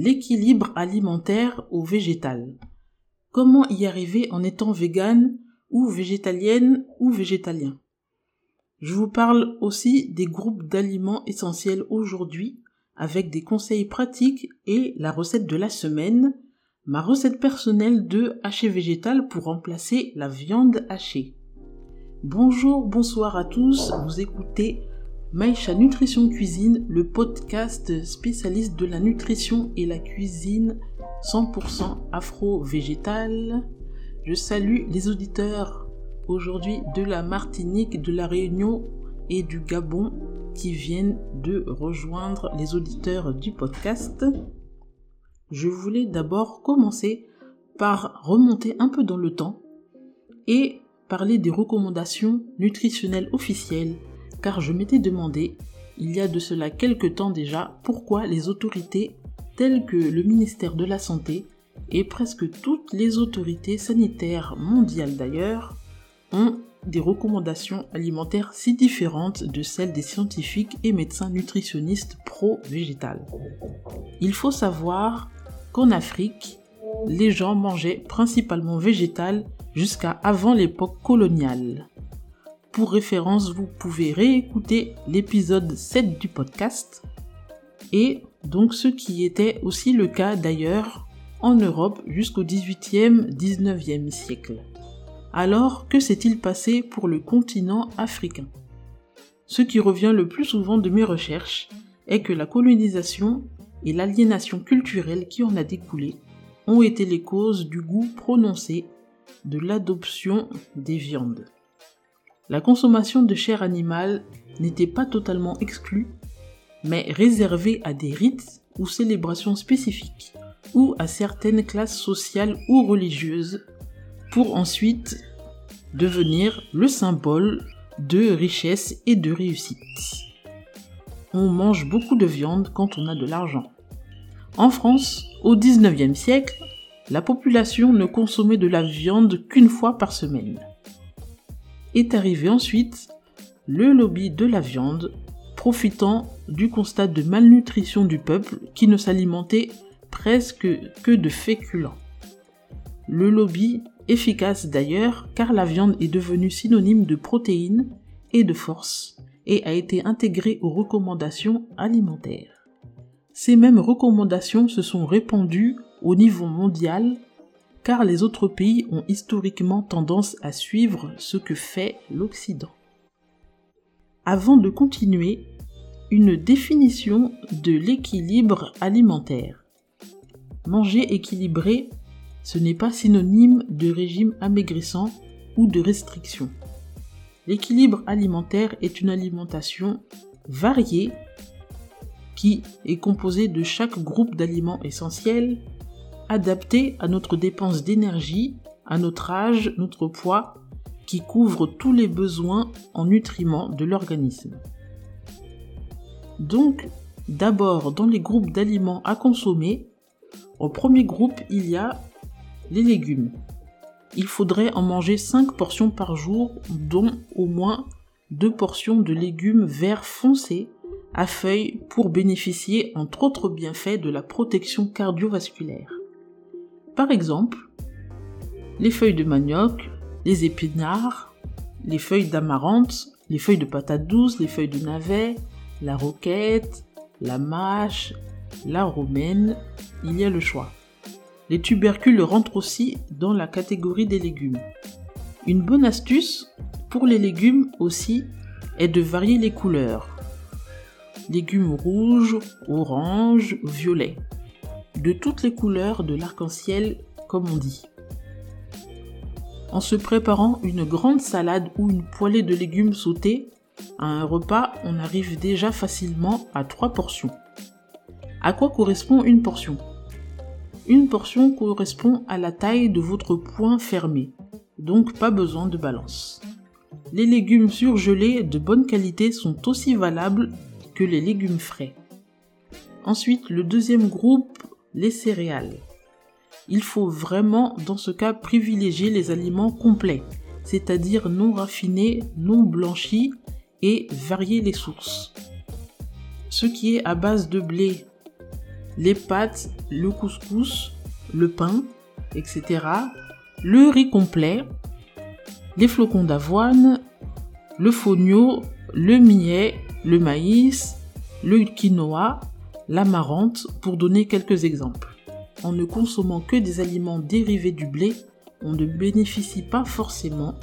l'équilibre alimentaire au végétal. Comment y arriver en étant végane ou végétalienne ou végétalien? Je vous parle aussi des groupes d'aliments essentiels aujourd'hui avec des conseils pratiques et la recette de la semaine, ma recette personnelle de haché végétal pour remplacer la viande hachée. Bonjour, bonsoir à tous, vous écoutez Maïcha Nutrition Cuisine, le podcast spécialiste de la nutrition et la cuisine 100% afro-végétale. Je salue les auditeurs aujourd'hui de la Martinique, de la Réunion et du Gabon qui viennent de rejoindre les auditeurs du podcast. Je voulais d'abord commencer par remonter un peu dans le temps et parler des recommandations nutritionnelles officielles, car je m'étais demandé, il y a de cela quelque temps déjà, pourquoi les autorités telles que le ministère de la Santé et presque toutes les autorités sanitaires mondiales d'ailleurs ont des recommandations alimentaires si différentes de celles des scientifiques et médecins nutritionnistes pro-végétal. Il faut savoir qu'en Afrique, les gens mangeaient principalement végétal jusqu'à avant l'époque coloniale. Pour référence, vous pouvez réécouter l'épisode 7 du podcast et donc ce qui était aussi le cas d'ailleurs en Europe jusqu'au 18e, 19e siècle. Alors, que s'est-il passé pour le continent africain? Ce qui revient le plus souvent de mes recherches est que la colonisation et l'aliénation culturelle qui en a découlé ont été les causes du goût prononcé de l'adoption des viandes. La consommation de chair animale n'était pas totalement exclue, mais réservée à des rites ou célébrations spécifiques, ou à certaines classes sociales ou religieuses pour ensuite devenir le symbole de richesse et de réussite. On mange beaucoup de viande quand on a de l'argent. En France, au 19e siècle, la population ne consommait de la viande qu'une fois par semaine. Est arrivé ensuite le lobby de la viande, profitant du constat de malnutrition du peuple qui ne s'alimentait presque que de féculents. Le lobby efficace d'ailleurs car la viande est devenue synonyme de protéines et de force et a été intégrée aux recommandations alimentaires. Ces mêmes recommandations se sont répandues au niveau mondial car les autres pays ont historiquement tendance à suivre ce que fait l'Occident. Avant de continuer, une définition de l'équilibre alimentaire. Manger équilibré ce n'est pas synonyme de régime amaigrissant ou de restriction. L'équilibre alimentaire est une alimentation variée qui est composée de chaque groupe d'aliments essentiels adaptés à notre dépense d'énergie, à notre âge, notre poids, qui couvre tous les besoins en nutriments de l'organisme. Donc, d'abord dans les groupes d'aliments à consommer, au premier groupe, il y a les légumes. Il faudrait en manger 5 portions par jour, dont au moins 2 portions de légumes verts foncés à feuilles pour bénéficier entre autres bienfaits de la protection cardiovasculaire. Par exemple, les feuilles de manioc, les épinards, les feuilles d'amarante, les feuilles de patate douce, les feuilles de navet, la roquette, la mâche, la romaine, il y a le choix. Les tubercules rentrent aussi dans la catégorie des légumes. Une bonne astuce pour les légumes aussi est de varier les couleurs. Légumes rouges, orange, violet. De toutes les couleurs de l'arc-en-ciel comme on dit. En se préparant une grande salade ou une poêlée de légumes sautés, à un repas, on arrive déjà facilement à trois portions. À quoi correspond une portion? Une portion correspond à la taille de votre poing fermé, donc pas besoin de balance. Les légumes surgelés de bonne qualité sont aussi valables que les légumes frais. Ensuite, le deuxième groupe, les céréales. Il faut vraiment, dans ce cas, privilégier les aliments complets, c'est-à-dire non raffinés, non blanchis, et varier les sources. Ce qui est à base de blé, les pâtes, le couscous, le pain, etc. Le riz complet, les flocons d'avoine, le fonio, le millet, le maïs, le quinoa, l'amarante, pour donner quelques exemples. En ne consommant que des aliments dérivés du blé, on ne bénéficie pas forcément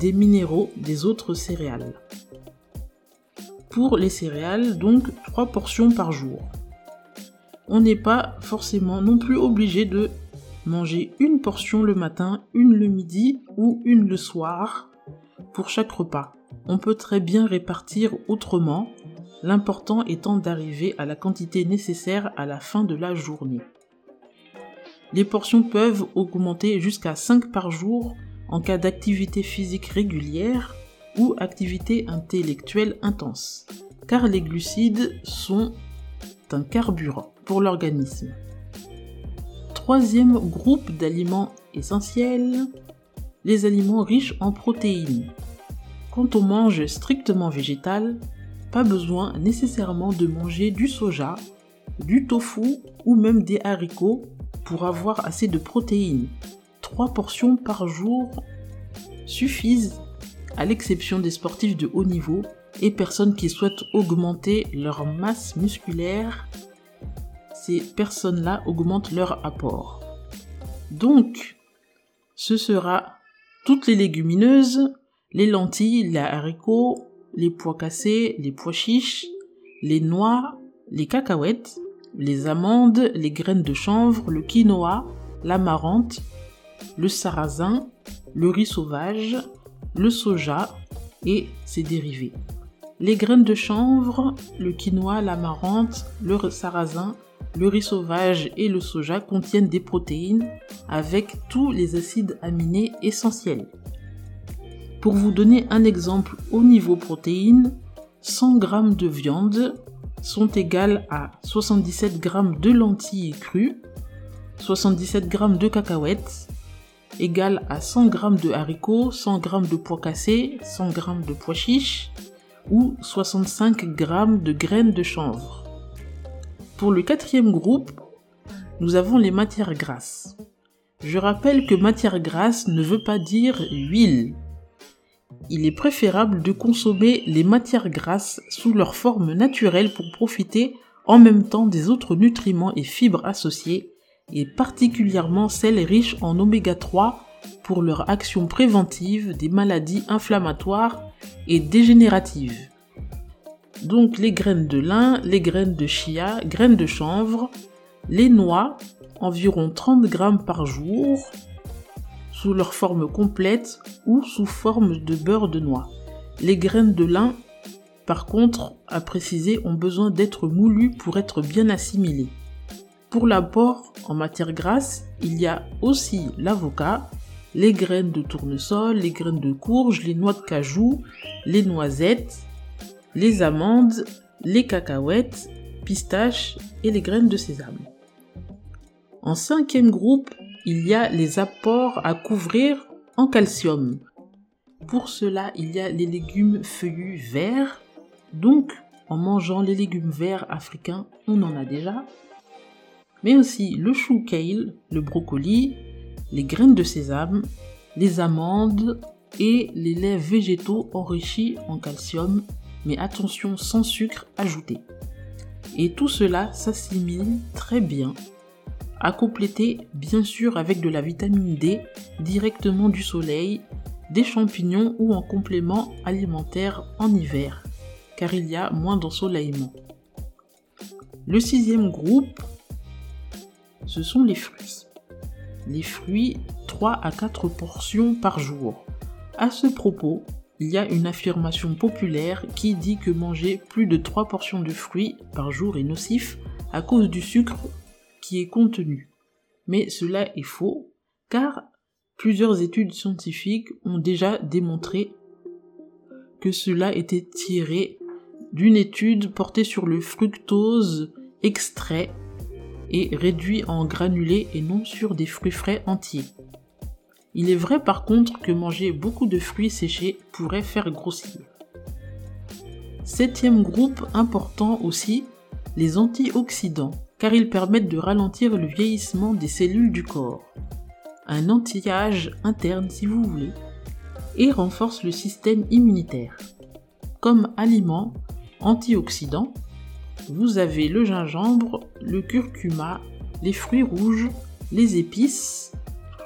des minéraux des autres céréales. Pour les céréales, donc 3 portions par jour. On n'est pas forcément non plus obligé de manger une portion le matin, une le midi ou une le soir pour chaque repas. On peut très bien répartir autrement, l'important étant d'arriver à la quantité nécessaire à la fin de la journée. Les portions peuvent augmenter jusqu'à 5 par jour en cas d'activité physique régulière ou activité intellectuelle intense, car les glucides sont un carburant pour l'organisme. Troisième groupe d'aliments essentiels, les aliments riches en protéines. Quand on mange strictement végétal, pas besoin nécessairement de manger du soja, du tofu ou même des haricots pour avoir assez de protéines. Trois portions par jour suffisent, à l'exception des sportifs de haut niveau et personnes qui souhaitent augmenter leur masse musculaire. Ces personnes-là augmentent leur apport. Donc, ce sera toutes les légumineuses, les lentilles, les haricots, les pois cassés, les pois chiches, les noix, les cacahuètes, les amandes, les graines de chanvre, le quinoa, l'amarante, le sarrasin, le riz sauvage, le soja et ses dérivés. Les graines de chanvre, le quinoa, l'amarante, le sarrasin, le riz sauvage et le soja contiennent des protéines avec tous les acides aminés essentiels. Pour vous donner un exemple au niveau protéines, 100 g de viande sont égales à 77 g de lentilles crues, 77 g de cacahuètes, égale à 100 g de haricots, 100 g de pois cassés, 100 g de pois chiches ou 65 g de graines de chanvre. Pour le quatrième groupe, nous avons les matières grasses. Je rappelle que matière grasse ne veut pas dire huile il est préférable de consommer les matières grasses sous leur forme naturelle pour profiter en même temps des autres nutriments et fibres associés, et particulièrement celles riches en oméga 3 pour leur action préventive des maladies inflammatoires et dégénératives. Donc les graines de lin, les graines de chia, graines de chanvre, les noix, environ 30 grammes par jour, leur forme complète ou sous forme de beurre de noix. Les graines de lin, par contre, à préciser, ont besoin d'être moulues pour être bien assimilées. Pour l'apport en matière grasse, il y a aussi l'avocat, les graines de tournesol, les graines de courge, les noix de cajou, les noisettes, les amandes, les cacahuètes, pistaches et les graines de sésame. En cinquième groupe, il y a les apports à couvrir en calcium. Pour cela, il y a les légumes feuillus verts. Donc, en mangeant les légumes verts africains, on en a déjà. Mais aussi le chou kale, le brocoli, les graines de sésame, les amandes et les laits végétaux enrichis en calcium, mais attention sans sucre ajouté. Et tout cela s'assimile très bien à compléter bien sûr avec de la vitamine D directement du soleil, des champignons ou en complément alimentaire en hiver, car il y a moins d'ensoleillement. Le sixième groupe, ce sont les fruits. Les fruits, 3 à 4 portions par jour. À ce propos, il y a une affirmation populaire qui dit que manger plus de 3 portions de fruits par jour est nocif à cause du sucre est contenu. Mais cela est faux, car plusieurs études scientifiques ont déjà démontré que cela était tiré d'une étude portée sur le fructose extrait et réduit en granulés et non sur des fruits frais entiers. Il est vrai par contre que manger beaucoup de fruits séchés pourrait faire grossir. Septième groupe important aussi, les antioxydants. Car ils permettent de ralentir le vieillissement des cellules du corps, un anti-âge interne si vous voulez, et renforcent le système immunitaire. Comme aliment antioxydant, vous avez le gingembre, le curcuma, les fruits rouges, les épices,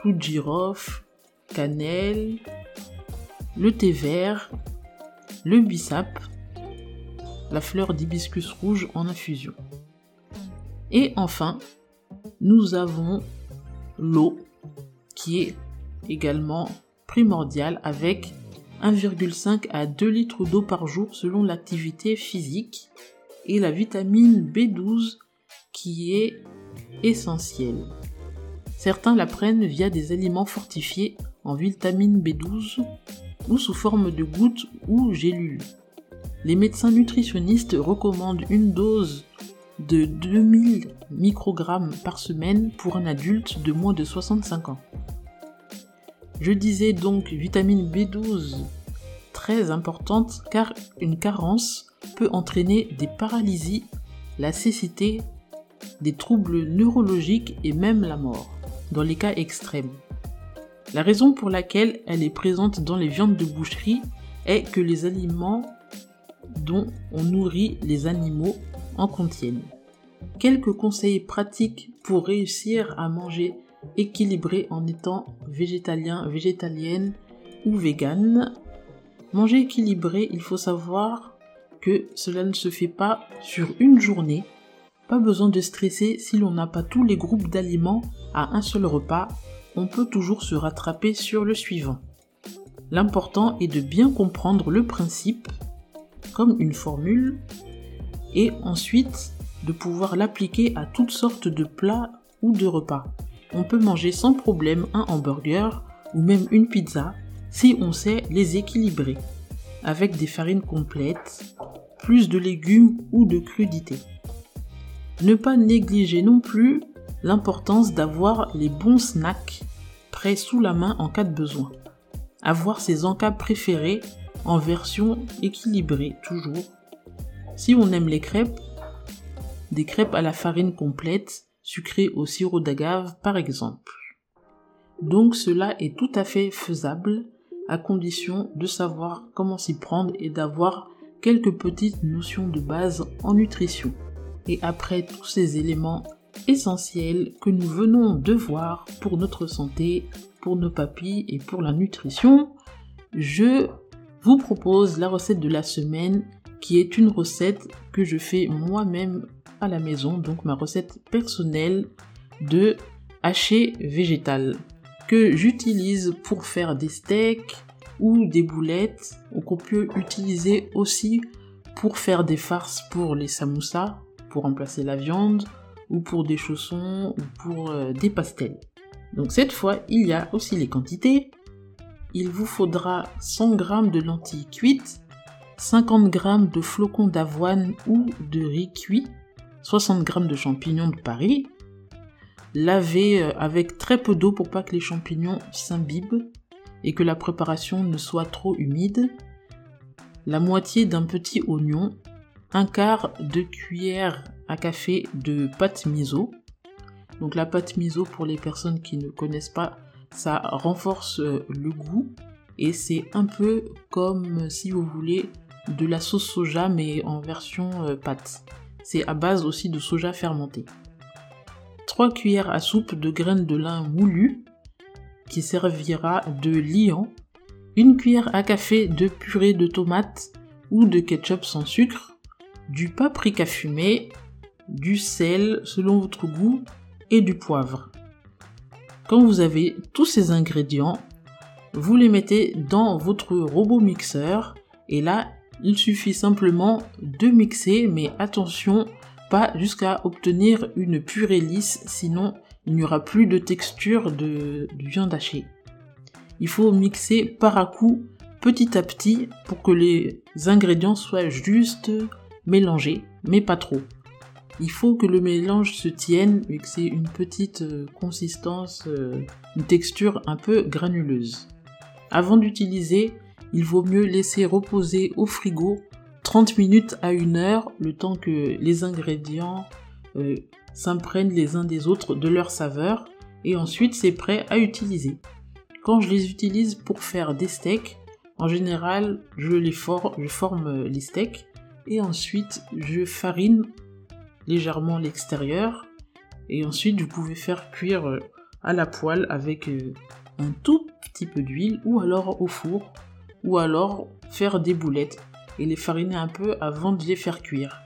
clou de girofle, cannelle, le thé vert, le bissap, la fleur d'hibiscus rouge en infusion. Et enfin, nous avons l'eau qui est également primordiale avec 1,5 à 2 litres d'eau par jour selon l'activité physique et la vitamine B12 qui est essentielle. Certains la prennent via des aliments fortifiés en vitamine B12 ou sous forme de gouttes ou gélules. Les médecins nutritionnistes recommandent une dose de 2000 microgrammes par semaine pour un adulte de moins de 65 ans. Je disais donc vitamine B12 très importante car une carence peut entraîner des paralysies, la cécité, des troubles neurologiques et même la mort, dans les cas extrêmes. La raison pour laquelle elle est présente dans les viandes de boucherie est que les aliments dont on nourrit les animaux en contiennent. Quelques conseils pratiques pour réussir à manger équilibré en étant végétalien, végétalienne ou végane. Manger équilibré, il faut savoir que cela ne se fait pas sur une journée. Pas besoin de stresser si l'on n'a pas tous les groupes d'aliments à un seul repas, on peut toujours se rattraper sur le suivant. L'important est de bien comprendre le principe, comme une formule, et ensuite de pouvoir l'appliquer à toutes sortes de plats ou de repas. On peut manger sans problème un hamburger ou même une pizza si on sait les équilibrer, avec des farines complètes, plus de légumes ou de crudités. Ne pas négliger non plus l'importance d'avoir les bons snacks prêts sous la main en cas de besoin. Avoir ses encas préférés en version équilibrée toujours. Si on aime les crêpes, des crêpes à la farine complète, sucrées au sirop d'agave par exemple. Donc cela est tout à fait faisable à condition de savoir comment s'y prendre et d'avoir quelques petites notions de base en nutrition. Et après tous ces éléments essentiels que nous venons de voir pour notre santé, pour nos papilles et pour la nutrition, je vous propose la recette de la semaine qui est une recette que je fais moi-même à la maison, donc ma recette personnelle de haché végétal que j'utilise pour faire des steaks ou des boulettes ou qu'on peut utiliser aussi pour faire des farces pour les samoussas, pour remplacer la viande ou pour des chaussons ou pour euh, des pastels. Donc cette fois, il y a aussi les quantités. Il vous faudra 100 g de lentilles cuites, 50 g de flocons d'avoine ou de riz cuit, 60 g de champignons de Paris, lavés euh, avec très peu d'eau pour pas que les champignons s'imbibent et que la préparation ne soit trop humide, la moitié d'un petit oignon, un quart de cuillère à café de pâte miso. Donc la pâte miso pour les personnes qui ne connaissent pas, ça renforce euh, le goût et c'est un peu comme si vous voulez de la sauce soja mais en version euh, pâte. C'est à base aussi de soja fermenté. 3 cuillères à soupe de graines de lin moulues qui servira de liant. Une cuillère à café de purée de tomates ou de ketchup sans sucre. Du paprika fumé. Du sel selon votre goût et du poivre. Quand vous avez tous ces ingrédients, vous les mettez dans votre robot mixeur et là il suffit simplement de mixer, mais attention, pas jusqu'à obtenir une purée lisse, sinon il n'y aura plus de texture de, viande hachée. Il faut mixer par à coup, petit à petit, pour que les ingrédients soient juste mélangés, mais pas trop. Il faut que le mélange se tienne et que c'est une petite euh, consistance, euh, une texture un peu granuleuse. Avant d'utiliser, il vaut mieux laisser reposer au frigo 30 minutes à 1 heure, le temps que les ingrédients euh, s'imprègnent les uns des autres de leur saveur et ensuite c'est prêt à utiliser. Quand je les utilise pour faire des steaks, en général je les forme les steaks et ensuite je farine légèrement l'extérieur et ensuite vous pouvez faire cuire euh, à la poêle avec euh, un tout petit peu d'huile ou alors au four ou alors faire des boulettes et les fariner un peu avant de les faire cuire.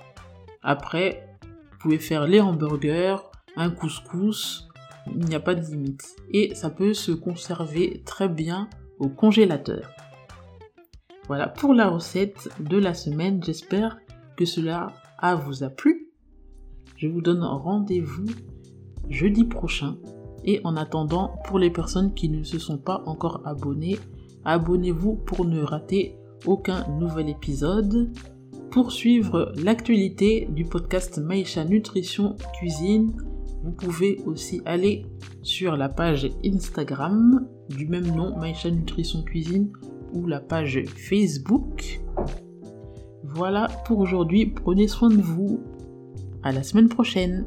Après, vous pouvez faire les hamburgers, un couscous, il n'y a pas de limite. Et ça peut se conserver très bien au congélateur. Voilà pour la recette de la semaine, j'espère que cela a vous a plu. Je vous donne rendez-vous jeudi prochain. Et en attendant, pour les personnes qui ne se sont pas encore abonnées, abonnez-vous pour ne rater aucun nouvel épisode. Pour suivre l'actualité du podcast Maïcha Nutrition Cuisine, vous pouvez aussi aller sur la page Instagram du même nom, Maïcha Nutrition Cuisine, ou la page Facebook. Voilà pour aujourd'hui, prenez soin de vous. À la semaine prochaine.